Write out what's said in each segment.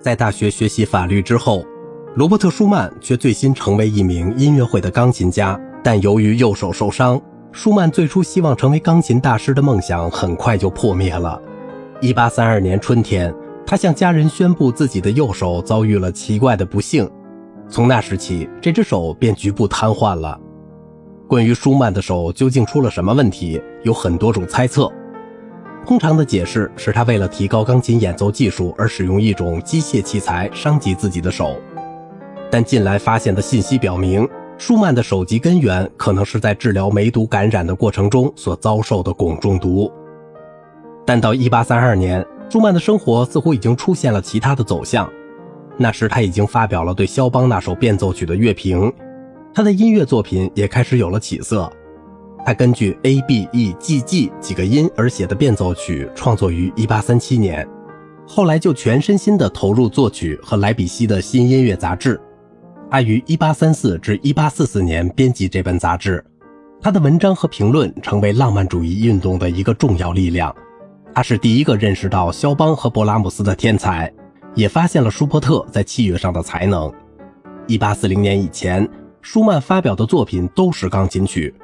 在大学学习法律之后，罗伯特·舒曼却最新成为一名音乐会的钢琴家。但由于右手受伤，舒曼最初希望成为钢琴大师的梦想很快就破灭了。1832年春天，他向家人宣布自己的右手遭遇了奇怪的不幸，从那时起，这只手便局部瘫痪了。关于舒曼的手究竟出了什么问题，有很多种猜测。通常的解释是他为了提高钢琴演奏技术而使用一种机械器材伤及自己的手，但近来发现的信息表明，舒曼的手疾根源可能是在治疗梅毒感染的过程中所遭受的汞中毒。但到1832年，舒曼的生活似乎已经出现了其他的走向，那时他已经发表了对肖邦那首变奏曲的乐评，他的音乐作品也开始有了起色。他根据 A B E G G 几个音而写的变奏曲创作于1837年，后来就全身心地投入作曲和莱比锡的新音乐杂志。他于1834至1844年编辑这本杂志，他的文章和评论成为浪漫主义运动的一个重要力量。他是第一个认识到肖邦和勃拉姆斯的天才，也发现了舒伯特在器乐上的才能。1840年以前，舒曼发表的作品都是钢琴曲。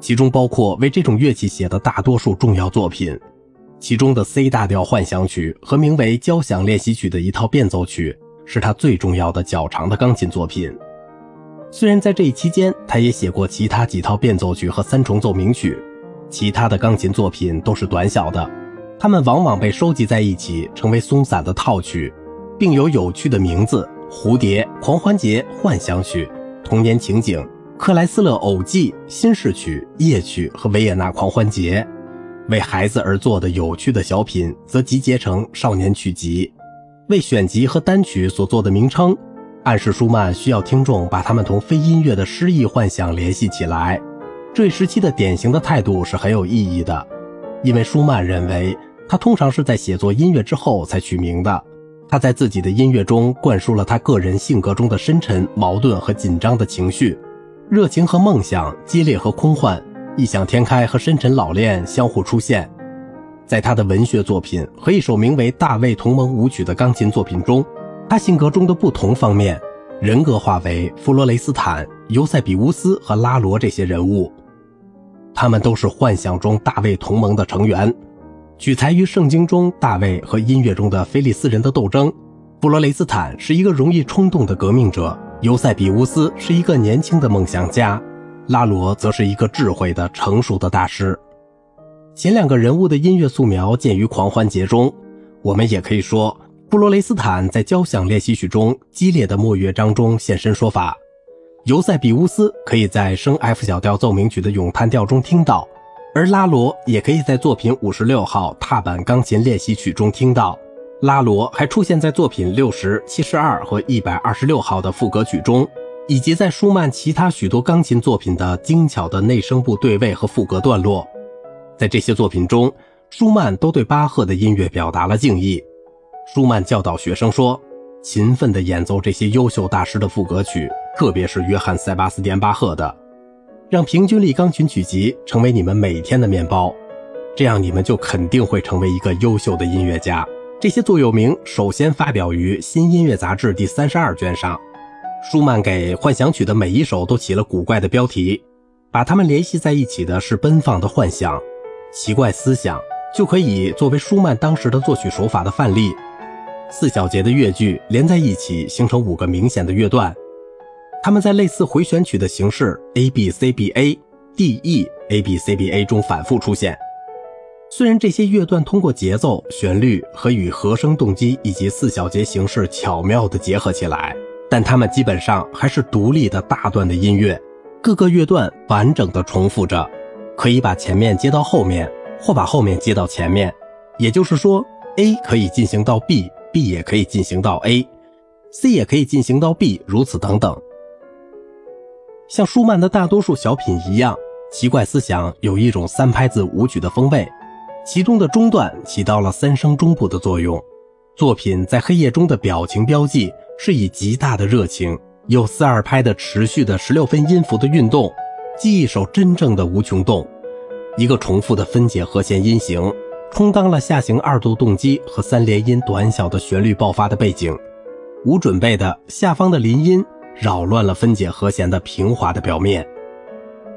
其中包括为这种乐器写的大多数重要作品，其中的 C 大调幻想曲和名为交响练习曲的一套变奏曲是他最重要的较长的钢琴作品。虽然在这一期间，他也写过其他几套变奏曲和三重奏鸣曲，其他的钢琴作品都是短小的，它们往往被收集在一起成为松散的套曲，并有有趣的名字：蝴蝶、狂欢节、幻想曲、童年情景。克莱斯勒偶记、新式曲、夜曲和维也纳狂欢节，为孩子而做的有趣的小品则集结成少年曲集。为选集和单曲所做的名称，暗示舒曼需要听众把他们同非音乐的诗意幻想联系起来。这一时期的典型的态度是很有意义的，因为舒曼认为他通常是在写作音乐之后才取名的。他在自己的音乐中灌输了他个人性格中的深沉、矛盾和紧张的情绪。热情和梦想，激烈和空幻，异想天开和深沉老练相互出现。在他的文学作品和一首名为《大卫同盟舞曲》的钢琴作品中，他性格中的不同方面人格化为弗罗雷斯坦、尤塞比乌斯和拉罗这些人物，他们都是幻想中大卫同盟的成员，取材于圣经中大卫和音乐中的菲利斯人的斗争。弗罗雷斯坦是一个容易冲动的革命者。尤塞比乌斯是一个年轻的梦想家，拉罗则是一个智慧的、成熟的大师。前两个人物的音乐素描见于狂欢节中。我们也可以说，布罗雷斯坦在交响练习曲中激烈的末乐章中现身说法，尤塞比乌斯可以在升 F 小调奏鸣曲的咏叹调中听到，而拉罗也可以在作品五十六号踏板钢琴练习曲中听到。拉罗还出现在作品六十七十二和一百二十六号的副歌曲中，以及在舒曼其他许多钢琴作品的精巧的内声部对位和副歌段落。在这些作品中，舒曼都对巴赫的音乐表达了敬意。舒曼教导学生说：“勤奋地演奏这些优秀大师的副歌曲，特别是约翰·塞巴斯蒂安·巴赫的，让平均力钢琴曲集成为你们每天的面包，这样你们就肯定会成为一个优秀的音乐家。”这些座右铭首先发表于《新音乐杂志》第三十二卷上。舒曼给幻想曲的每一首都起了古怪的标题，把它们联系在一起的是奔放的幻想、奇怪思想，就可以作为舒曼当时的作曲手法的范例。四小节的乐句连在一起，形成五个明显的乐段，它们在类似回旋曲的形式 A B C B A D E A B C B A 中反复出现。虽然这些乐段通过节奏、旋律和与和声动机以及四小节形式巧妙地结合起来，但它们基本上还是独立的大段的音乐。各个乐段完整地重复着，可以把前面接到后面，或把后面接到前面。也就是说，A 可以进行到 B，B 也可以进行到 A，C 也可以进行到 B，如此等等。像舒曼的大多数小品一样，奇怪思想有一种三拍子舞曲的风味。其中的中段起到了三声中部的作用。作品在黑夜中的表情标记是以极大的热情，有四二拍的持续的十六分音符的运动，即一首真正的无穷动。一个重复的分解和弦音型，充当了下行二度动机和三连音短小的旋律爆发的背景。无准备的下方的林音扰乱了分解和弦的平滑的表面。